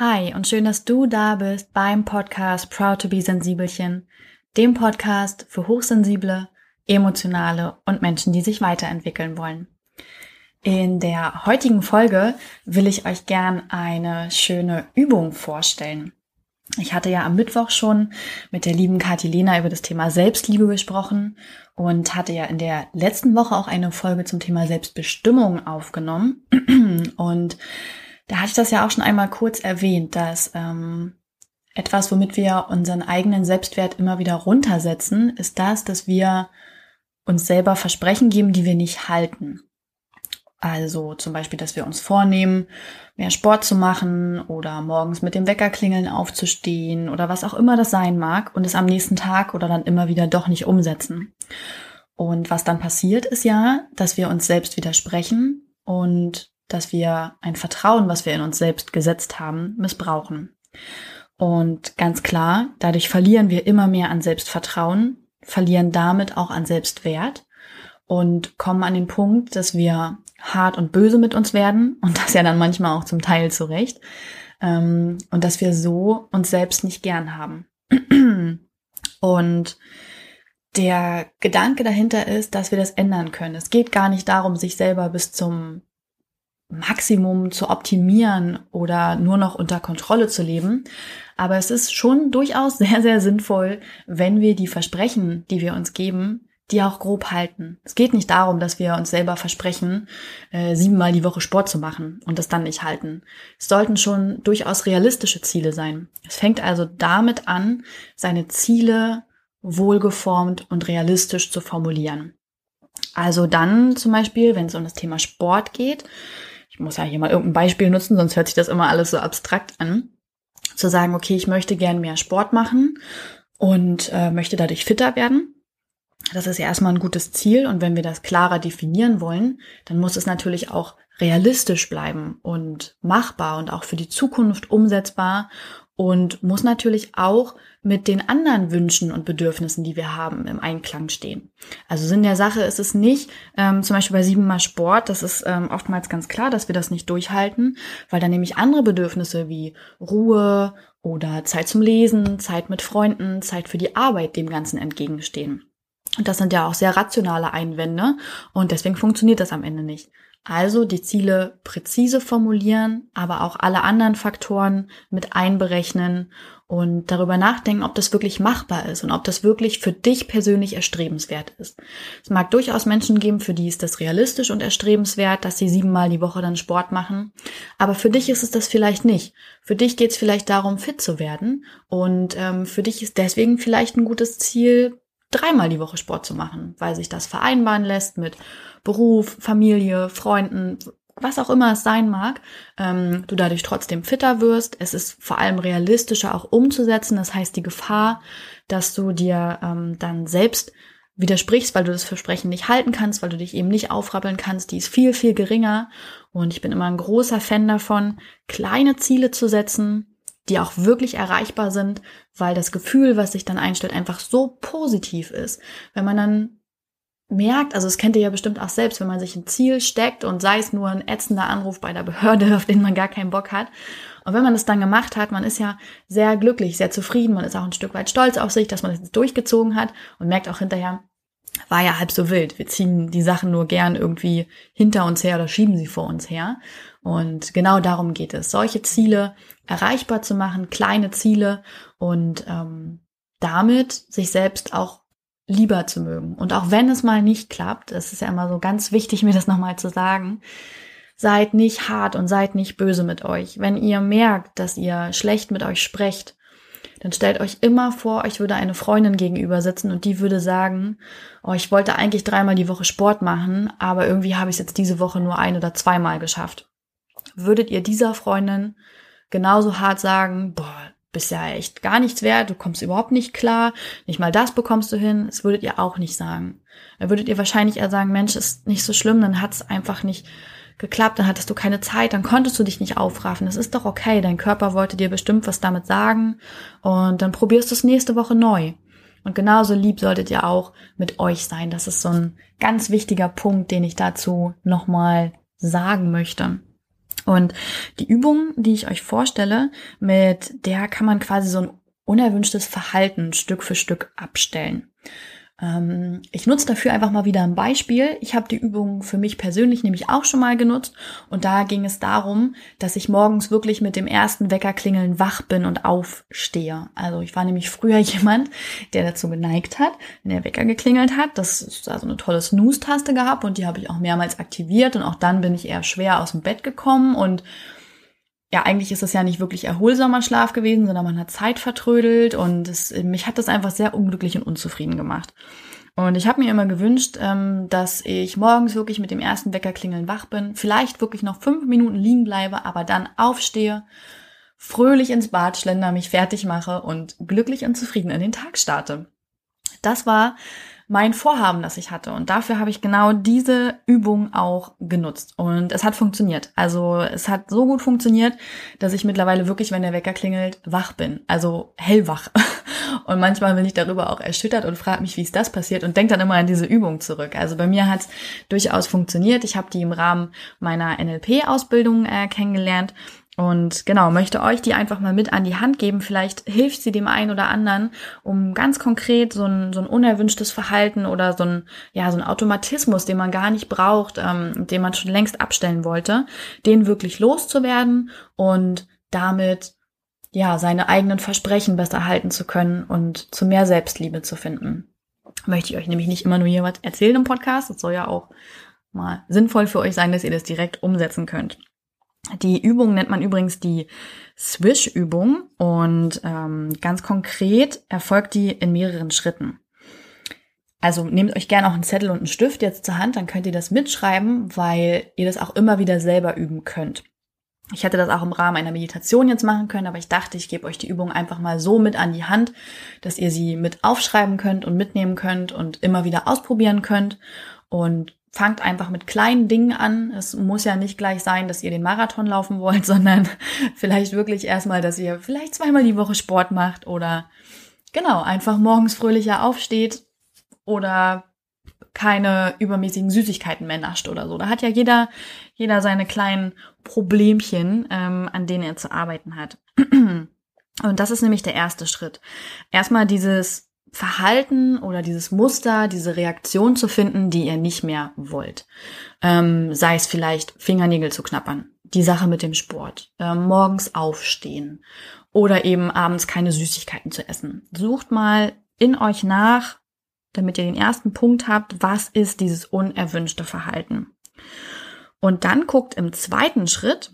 Hi und schön, dass du da bist beim Podcast Proud to be Sensibelchen, dem Podcast für Hochsensible, Emotionale und Menschen, die sich weiterentwickeln wollen. In der heutigen Folge will ich euch gern eine schöne Übung vorstellen. Ich hatte ja am Mittwoch schon mit der lieben Kathi Lena über das Thema Selbstliebe gesprochen und hatte ja in der letzten Woche auch eine Folge zum Thema Selbstbestimmung aufgenommen. Und da hatte ich das ja auch schon einmal kurz erwähnt, dass ähm, etwas, womit wir unseren eigenen Selbstwert immer wieder runtersetzen, ist das, dass wir uns selber Versprechen geben, die wir nicht halten. Also zum Beispiel, dass wir uns vornehmen, mehr Sport zu machen oder morgens mit dem Weckerklingeln aufzustehen oder was auch immer das sein mag und es am nächsten Tag oder dann immer wieder doch nicht umsetzen. Und was dann passiert ist ja, dass wir uns selbst widersprechen und dass wir ein Vertrauen, was wir in uns selbst gesetzt haben, missbrauchen. Und ganz klar, dadurch verlieren wir immer mehr an Selbstvertrauen, verlieren damit auch an Selbstwert und kommen an den Punkt, dass wir hart und böse mit uns werden und das ja dann manchmal auch zum Teil zurecht ähm, und dass wir so uns selbst nicht gern haben. und der Gedanke dahinter ist, dass wir das ändern können. Es geht gar nicht darum, sich selber bis zum Maximum zu optimieren oder nur noch unter Kontrolle zu leben. Aber es ist schon durchaus sehr, sehr sinnvoll, wenn wir die Versprechen, die wir uns geben, die auch grob halten. Es geht nicht darum, dass wir uns selber versprechen, äh, siebenmal die Woche Sport zu machen und das dann nicht halten. Es sollten schon durchaus realistische Ziele sein. Es fängt also damit an, seine Ziele wohlgeformt und realistisch zu formulieren. Also dann zum Beispiel, wenn es um das Thema Sport geht, muss ja hier mal irgendein Beispiel nutzen, sonst hört sich das immer alles so abstrakt an, zu sagen, okay, ich möchte gern mehr Sport machen und äh, möchte dadurch fitter werden. Das ist ja erstmal ein gutes Ziel und wenn wir das klarer definieren wollen, dann muss es natürlich auch realistisch bleiben und machbar und auch für die Zukunft umsetzbar und muss natürlich auch mit den anderen Wünschen und Bedürfnissen, die wir haben, im Einklang stehen. Also Sinn der Sache ist es nicht, ähm, zum Beispiel bei siebenmal Sport, das ist ähm, oftmals ganz klar, dass wir das nicht durchhalten, weil dann nämlich andere Bedürfnisse wie Ruhe oder Zeit zum Lesen, Zeit mit Freunden, Zeit für die Arbeit dem Ganzen entgegenstehen. Und das sind ja auch sehr rationale Einwände und deswegen funktioniert das am Ende nicht. Also die Ziele präzise formulieren, aber auch alle anderen Faktoren mit einberechnen und darüber nachdenken, ob das wirklich machbar ist und ob das wirklich für dich persönlich erstrebenswert ist. Es mag durchaus Menschen geben, für die ist das realistisch und erstrebenswert, dass sie siebenmal die Woche dann Sport machen. Aber für dich ist es das vielleicht nicht. Für dich geht es vielleicht darum, fit zu werden. Und ähm, für dich ist deswegen vielleicht ein gutes Ziel, dreimal die Woche Sport zu machen, weil sich das vereinbaren lässt mit Beruf, Familie, Freunden, was auch immer es sein mag, ähm, du dadurch trotzdem fitter wirst. Es ist vor allem realistischer auch umzusetzen. Das heißt, die Gefahr, dass du dir ähm, dann selbst widersprichst, weil du das Versprechen nicht halten kannst, weil du dich eben nicht aufrappeln kannst, die ist viel, viel geringer. Und ich bin immer ein großer Fan davon, kleine Ziele zu setzen, die auch wirklich erreichbar sind, weil das Gefühl, was sich dann einstellt, einfach so positiv ist. Wenn man dann merkt, also es kennt ihr ja bestimmt auch selbst, wenn man sich ein Ziel steckt und sei es nur ein ätzender Anruf bei der Behörde, auf den man gar keinen Bock hat. Und wenn man das dann gemacht hat, man ist ja sehr glücklich, sehr zufrieden, man ist auch ein Stück weit stolz auf sich, dass man das jetzt durchgezogen hat und merkt auch hinterher, war ja halb so wild. Wir ziehen die Sachen nur gern irgendwie hinter uns her oder schieben sie vor uns her. Und genau darum geht es, solche Ziele erreichbar zu machen, kleine Ziele und ähm, damit sich selbst auch lieber zu mögen. Und auch wenn es mal nicht klappt, das ist ja immer so ganz wichtig, mir das nochmal zu sagen, seid nicht hart und seid nicht böse mit euch. Wenn ihr merkt, dass ihr schlecht mit euch sprecht, dann stellt euch immer vor, euch würde eine Freundin gegenüber sitzen und die würde sagen, oh, ich wollte eigentlich dreimal die Woche Sport machen, aber irgendwie habe ich es jetzt diese Woche nur ein oder zweimal geschafft. Würdet ihr dieser Freundin genauso hart sagen, boah, bist ja echt gar nichts wert, du kommst überhaupt nicht klar, nicht mal das bekommst du hin, das würdet ihr auch nicht sagen. Dann würdet ihr wahrscheinlich eher sagen, Mensch, ist nicht so schlimm, dann hat es einfach nicht geklappt, dann hattest du keine Zeit, dann konntest du dich nicht aufraffen. Das ist doch okay, dein Körper wollte dir bestimmt was damit sagen und dann probierst du es nächste Woche neu. Und genauso lieb solltet ihr auch mit euch sein. Das ist so ein ganz wichtiger Punkt, den ich dazu nochmal sagen möchte. Und die Übung, die ich euch vorstelle, mit der kann man quasi so ein unerwünschtes Verhalten Stück für Stück abstellen. Ähm, ich nutze dafür einfach mal wieder ein Beispiel. Ich habe die Übung für mich persönlich nämlich auch schon mal genutzt und da ging es darum, dass ich morgens wirklich mit dem ersten Weckerklingeln wach bin und aufstehe. Also ich war nämlich früher jemand, der dazu geneigt hat, wenn der Wecker geklingelt hat, das ist also eine tolle Snooze-Taste gehabt und die habe ich auch mehrmals aktiviert und auch dann bin ich eher schwer aus dem Bett gekommen und ja, eigentlich ist es ja nicht wirklich erholsamer Schlaf gewesen, sondern man hat Zeit vertrödelt und es, mich hat das einfach sehr unglücklich und unzufrieden gemacht. Und ich habe mir immer gewünscht, ähm, dass ich morgens wirklich mit dem ersten Weckerklingeln wach bin, vielleicht wirklich noch fünf Minuten liegen bleibe, aber dann aufstehe, fröhlich ins Bad schlender, mich fertig mache und glücklich und zufrieden in den Tag starte. Das war mein Vorhaben, das ich hatte. Und dafür habe ich genau diese Übung auch genutzt. Und es hat funktioniert. Also es hat so gut funktioniert, dass ich mittlerweile wirklich, wenn der Wecker klingelt, wach bin. Also hellwach. Und manchmal bin ich darüber auch erschüttert und frage mich, wie ist das passiert und denke dann immer an diese Übung zurück. Also bei mir hat es durchaus funktioniert. Ich habe die im Rahmen meiner NLP-Ausbildung äh, kennengelernt und genau, möchte euch die einfach mal mit an die Hand geben. Vielleicht hilft sie dem einen oder anderen, um ganz konkret so ein, so ein unerwünschtes Verhalten oder so ein, ja, so ein Automatismus, den man gar nicht braucht, ähm, den man schon längst abstellen wollte, den wirklich loszuwerden und damit ja, seine eigenen Versprechen besser halten zu können und zu mehr Selbstliebe zu finden. Möchte ich euch nämlich nicht immer nur hier was erzählen im Podcast. Es soll ja auch mal sinnvoll für euch sein, dass ihr das direkt umsetzen könnt. Die Übung nennt man übrigens die Swish-Übung und ähm, ganz konkret erfolgt die in mehreren Schritten. Also nehmt euch gerne auch einen Zettel und einen Stift jetzt zur Hand, dann könnt ihr das mitschreiben, weil ihr das auch immer wieder selber üben könnt. Ich hätte das auch im Rahmen einer Meditation jetzt machen können, aber ich dachte, ich gebe euch die Übung einfach mal so mit an die Hand, dass ihr sie mit aufschreiben könnt und mitnehmen könnt und immer wieder ausprobieren könnt. Und fangt einfach mit kleinen Dingen an. Es muss ja nicht gleich sein, dass ihr den Marathon laufen wollt, sondern vielleicht wirklich erstmal, dass ihr vielleicht zweimal die Woche Sport macht oder genau, einfach morgens fröhlicher aufsteht oder keine übermäßigen Süßigkeiten mehr nascht oder so. Da hat ja jeder, jeder seine kleinen Problemchen, ähm, an denen er zu arbeiten hat. Und das ist nämlich der erste Schritt. Erstmal dieses Verhalten oder dieses Muster, diese Reaktion zu finden, die ihr nicht mehr wollt. Ähm, sei es vielleicht Fingernägel zu knappern, die Sache mit dem Sport, äh, morgens aufstehen oder eben abends keine Süßigkeiten zu essen. Sucht mal in euch nach, damit ihr den ersten Punkt habt, was ist dieses unerwünschte Verhalten. Und dann guckt im zweiten Schritt,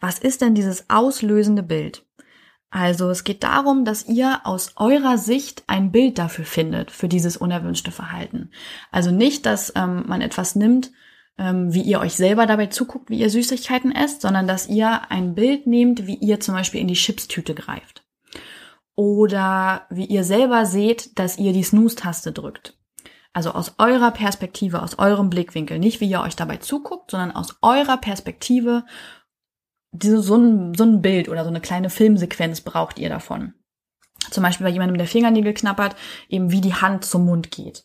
was ist denn dieses auslösende Bild? Also es geht darum, dass ihr aus eurer Sicht ein Bild dafür findet, für dieses unerwünschte Verhalten. Also nicht, dass ähm, man etwas nimmt, ähm, wie ihr euch selber dabei zuguckt, wie ihr Süßigkeiten esst, sondern dass ihr ein Bild nehmt, wie ihr zum Beispiel in die Chipstüte greift. Oder wie ihr selber seht, dass ihr die Snooze-Taste drückt. Also aus eurer Perspektive, aus eurem Blickwinkel. Nicht wie ihr euch dabei zuguckt, sondern aus eurer Perspektive diese, so, ein, so ein Bild oder so eine kleine Filmsequenz braucht ihr davon. Zum Beispiel bei jemandem, der Fingernägel knappert, eben wie die Hand zum Mund geht.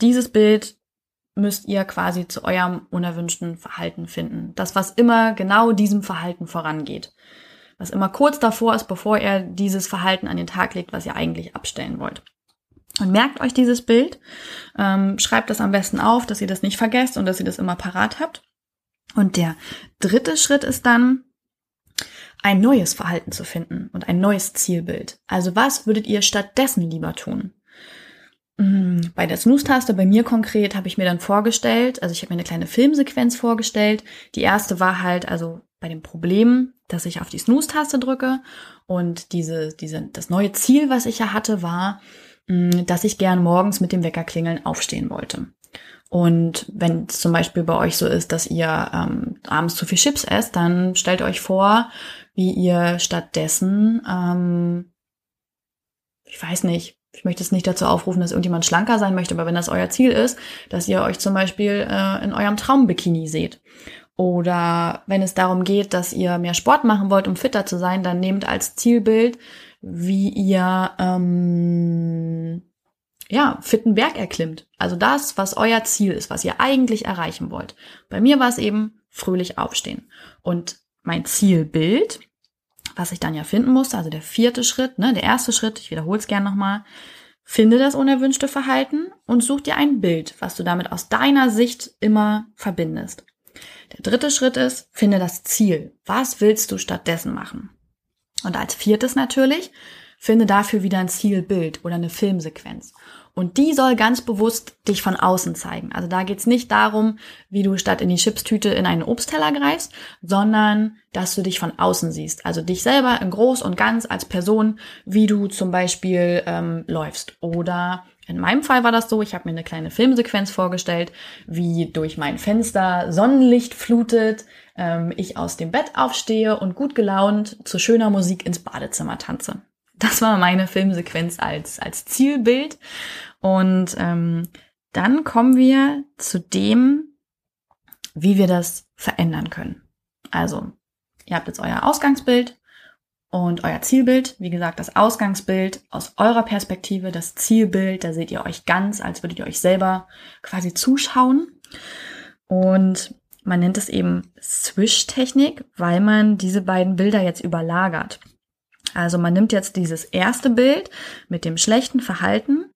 Dieses Bild müsst ihr quasi zu eurem unerwünschten Verhalten finden. Das, was immer genau diesem Verhalten vorangeht. Was immer kurz davor ist, bevor ihr dieses Verhalten an den Tag legt, was ihr eigentlich abstellen wollt. Und merkt euch dieses Bild, ähm, schreibt das am besten auf, dass ihr das nicht vergesst und dass ihr das immer parat habt. Und der dritte Schritt ist dann, ein neues Verhalten zu finden und ein neues Zielbild. Also was würdet ihr stattdessen lieber tun? Mm, bei der Snooze-Taste, bei mir konkret, habe ich mir dann vorgestellt, also ich habe mir eine kleine Filmsequenz vorgestellt. Die erste war halt, also bei dem Problem, dass ich auf die Snooze-Taste drücke und diese, diese, das neue Ziel, was ich ja hatte, war, mm, dass ich gern morgens mit dem Weckerklingeln aufstehen wollte. Und wenn es zum Beispiel bei euch so ist, dass ihr ähm, abends zu viel Chips esst, dann stellt euch vor, wie ihr stattdessen, ähm, ich weiß nicht, ich möchte es nicht dazu aufrufen, dass irgendjemand schlanker sein möchte, aber wenn das euer Ziel ist, dass ihr euch zum Beispiel äh, in eurem Traumbikini seht. Oder wenn es darum geht, dass ihr mehr Sport machen wollt, um fitter zu sein, dann nehmt als Zielbild, wie ihr ähm, ja, fitten Berg erklimmt. Also das, was euer Ziel ist, was ihr eigentlich erreichen wollt. Bei mir war es eben fröhlich aufstehen. Und mein Zielbild, was ich dann ja finden musste, also der vierte Schritt, ne, der erste Schritt, ich wiederhole es gerne nochmal, finde das unerwünschte Verhalten und such dir ein Bild, was du damit aus deiner Sicht immer verbindest. Der dritte Schritt ist, finde das Ziel. Was willst du stattdessen machen? Und als viertes natürlich, finde dafür wieder ein Zielbild oder eine Filmsequenz. Und die soll ganz bewusst dich von außen zeigen. Also da geht's nicht darum, wie du statt in die Chipstüte in einen Obstteller greifst, sondern dass du dich von außen siehst. Also dich selber in groß und ganz als Person, wie du zum Beispiel ähm, läufst. Oder in meinem Fall war das so, ich habe mir eine kleine Filmsequenz vorgestellt, wie durch mein Fenster Sonnenlicht flutet, ähm, ich aus dem Bett aufstehe und gut gelaunt zu schöner Musik ins Badezimmer tanze. Das war meine Filmsequenz als, als Zielbild. Und ähm, dann kommen wir zu dem, wie wir das verändern können. Also, ihr habt jetzt euer Ausgangsbild und euer Zielbild. Wie gesagt, das Ausgangsbild aus eurer Perspektive, das Zielbild, da seht ihr euch ganz, als würdet ihr euch selber quasi zuschauen. Und man nennt es eben Swish-Technik, weil man diese beiden Bilder jetzt überlagert. Also man nimmt jetzt dieses erste Bild mit dem schlechten Verhalten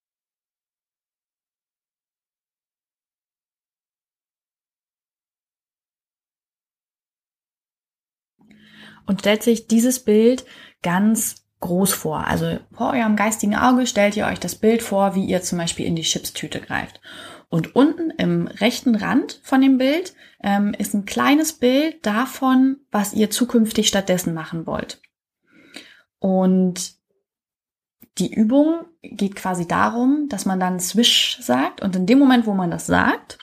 und stellt sich dieses Bild ganz groß vor. Also vor eurem geistigen Auge stellt ihr euch das Bild vor, wie ihr zum Beispiel in die Chipstüte greift. Und unten im rechten Rand von dem Bild ähm, ist ein kleines Bild davon, was ihr zukünftig stattdessen machen wollt. Und die Übung geht quasi darum, dass man dann Swish sagt und in dem Moment, wo man das sagt,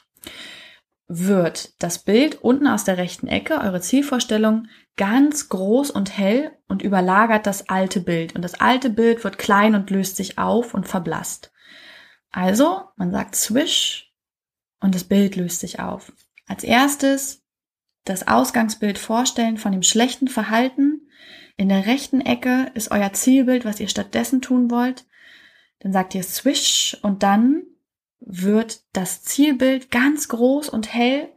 wird das Bild unten aus der rechten Ecke, eure Zielvorstellung, ganz groß und hell und überlagert das alte Bild. Und das alte Bild wird klein und löst sich auf und verblasst. Also, man sagt Swish und das Bild löst sich auf. Als erstes das Ausgangsbild vorstellen von dem schlechten Verhalten. In der rechten Ecke ist euer Zielbild, was ihr stattdessen tun wollt. Dann sagt ihr Swish und dann wird das Zielbild ganz groß und hell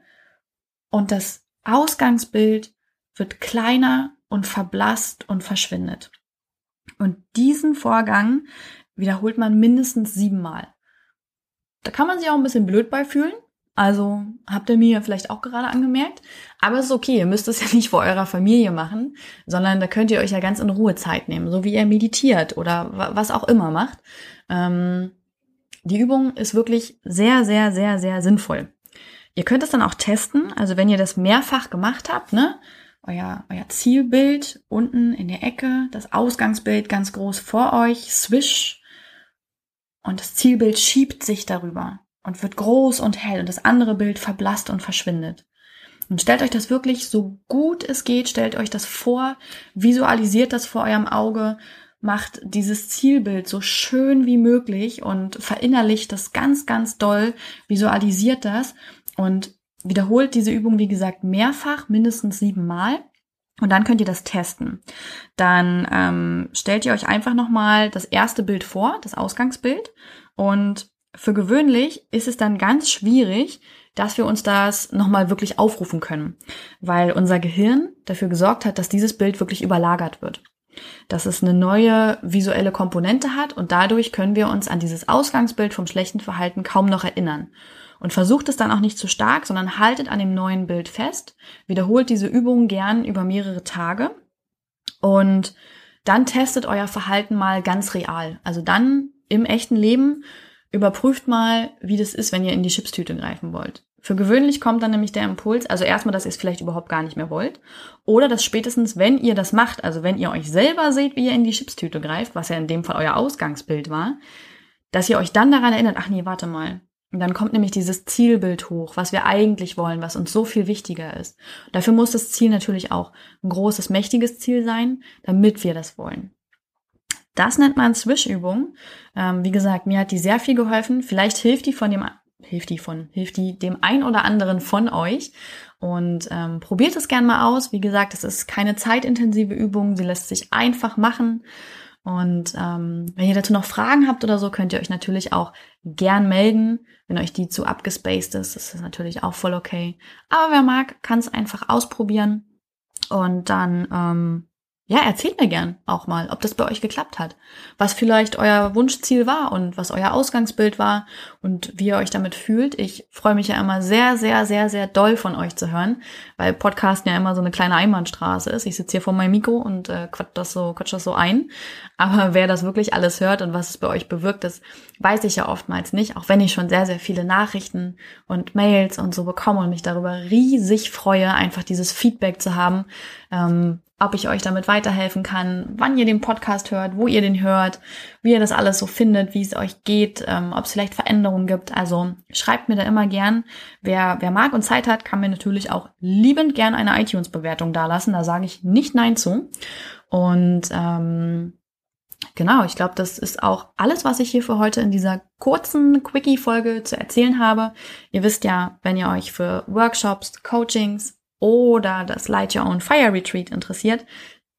und das Ausgangsbild wird kleiner und verblasst und verschwindet. Und diesen Vorgang wiederholt man mindestens siebenmal. Da kann man sich auch ein bisschen blöd bei fühlen. Also habt ihr mir vielleicht auch gerade angemerkt. Aber es ist okay, ihr müsst es ja nicht vor eurer Familie machen, sondern da könnt ihr euch ja ganz in Ruhe Zeit nehmen, so wie ihr meditiert oder was auch immer macht. Ähm, die Übung ist wirklich sehr, sehr, sehr, sehr sinnvoll. Ihr könnt es dann auch testen. Also wenn ihr das mehrfach gemacht habt, ne, euer, euer Zielbild unten in der Ecke, das Ausgangsbild ganz groß vor euch, swish, und das Zielbild schiebt sich darüber und wird groß und hell und das andere Bild verblasst und verschwindet. Und stellt euch das wirklich so gut es geht, stellt euch das vor, visualisiert das vor eurem Auge macht dieses Zielbild so schön wie möglich und verinnerlicht das ganz, ganz doll, visualisiert das und wiederholt diese Übung, wie gesagt, mehrfach, mindestens siebenmal. Und dann könnt ihr das testen. Dann ähm, stellt ihr euch einfach nochmal das erste Bild vor, das Ausgangsbild. Und für gewöhnlich ist es dann ganz schwierig, dass wir uns das nochmal wirklich aufrufen können, weil unser Gehirn dafür gesorgt hat, dass dieses Bild wirklich überlagert wird dass es eine neue visuelle Komponente hat und dadurch können wir uns an dieses Ausgangsbild vom schlechten Verhalten kaum noch erinnern. Und versucht es dann auch nicht zu stark, sondern haltet an dem neuen Bild fest, wiederholt diese Übung gern über mehrere Tage und dann testet euer Verhalten mal ganz real. Also dann im echten Leben überprüft mal, wie das ist, wenn ihr in die Chipstüte greifen wollt. Für gewöhnlich kommt dann nämlich der Impuls, also erstmal, dass ihr es vielleicht überhaupt gar nicht mehr wollt. Oder dass spätestens, wenn ihr das macht, also wenn ihr euch selber seht, wie ihr in die Chipstüte greift, was ja in dem Fall euer Ausgangsbild war, dass ihr euch dann daran erinnert, ach nee, warte mal. Und dann kommt nämlich dieses Zielbild hoch, was wir eigentlich wollen, was uns so viel wichtiger ist. dafür muss das Ziel natürlich auch ein großes, mächtiges Ziel sein, damit wir das wollen. Das nennt man Swish-Übung. Ähm, wie gesagt, mir hat die sehr viel geholfen. Vielleicht hilft die von dem hilft die von, hilft die dem ein oder anderen von euch. Und ähm, probiert es gern mal aus. Wie gesagt, es ist keine zeitintensive Übung, sie lässt sich einfach machen. Und ähm, wenn ihr dazu noch Fragen habt oder so, könnt ihr euch natürlich auch gern melden. Wenn euch die zu abgespaced ist, ist das natürlich auch voll okay. Aber wer mag, kann es einfach ausprobieren. Und dann ähm, ja, erzählt mir gern auch mal, ob das bei euch geklappt hat. Was vielleicht euer Wunschziel war und was euer Ausgangsbild war und wie ihr euch damit fühlt. Ich freue mich ja immer sehr, sehr, sehr, sehr doll von euch zu hören, weil Podcasten ja immer so eine kleine Einbahnstraße ist. Ich sitze hier vor meinem Mikro und äh, quatsch das so, quatsch das so ein. Aber wer das wirklich alles hört und was es bei euch bewirkt, das weiß ich ja oftmals nicht, auch wenn ich schon sehr, sehr viele Nachrichten und Mails und so bekomme und mich darüber riesig freue, einfach dieses Feedback zu haben. Ähm, ob ich euch damit weiterhelfen kann, wann ihr den Podcast hört, wo ihr den hört, wie ihr das alles so findet, wie es euch geht, ähm, ob es vielleicht Veränderungen gibt. Also schreibt mir da immer gern. Wer, wer mag und Zeit hat, kann mir natürlich auch liebend gern eine iTunes-Bewertung dalassen. Da sage ich nicht Nein zu. Und ähm, genau, ich glaube, das ist auch alles, was ich hier für heute in dieser kurzen Quickie-Folge zu erzählen habe. Ihr wisst ja, wenn ihr euch für Workshops, Coachings, oder das Light Your Own Fire Retreat interessiert,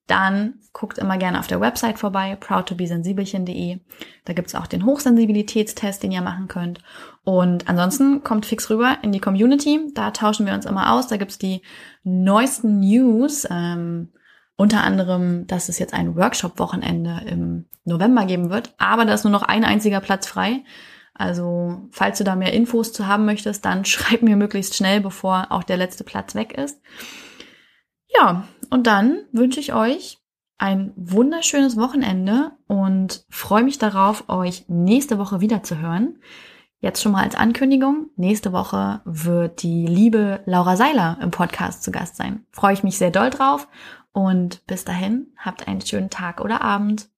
dann guckt immer gerne auf der Website vorbei, proudtobesensibelchen.de. Da gibt's auch den Hochsensibilitätstest, den ihr machen könnt. Und ansonsten kommt fix rüber in die Community. Da tauschen wir uns immer aus. Da gibt's die neuesten News. Ähm, unter anderem, dass es jetzt ein Workshop-Wochenende im November geben wird. Aber da ist nur noch ein einziger Platz frei. Also, falls du da mehr Infos zu haben möchtest, dann schreib mir möglichst schnell, bevor auch der letzte Platz weg ist. Ja, und dann wünsche ich euch ein wunderschönes Wochenende und freue mich darauf, euch nächste Woche wieder zu hören. Jetzt schon mal als Ankündigung, nächste Woche wird die liebe Laura Seiler im Podcast zu Gast sein. Freue ich mich sehr doll drauf und bis dahin habt einen schönen Tag oder Abend.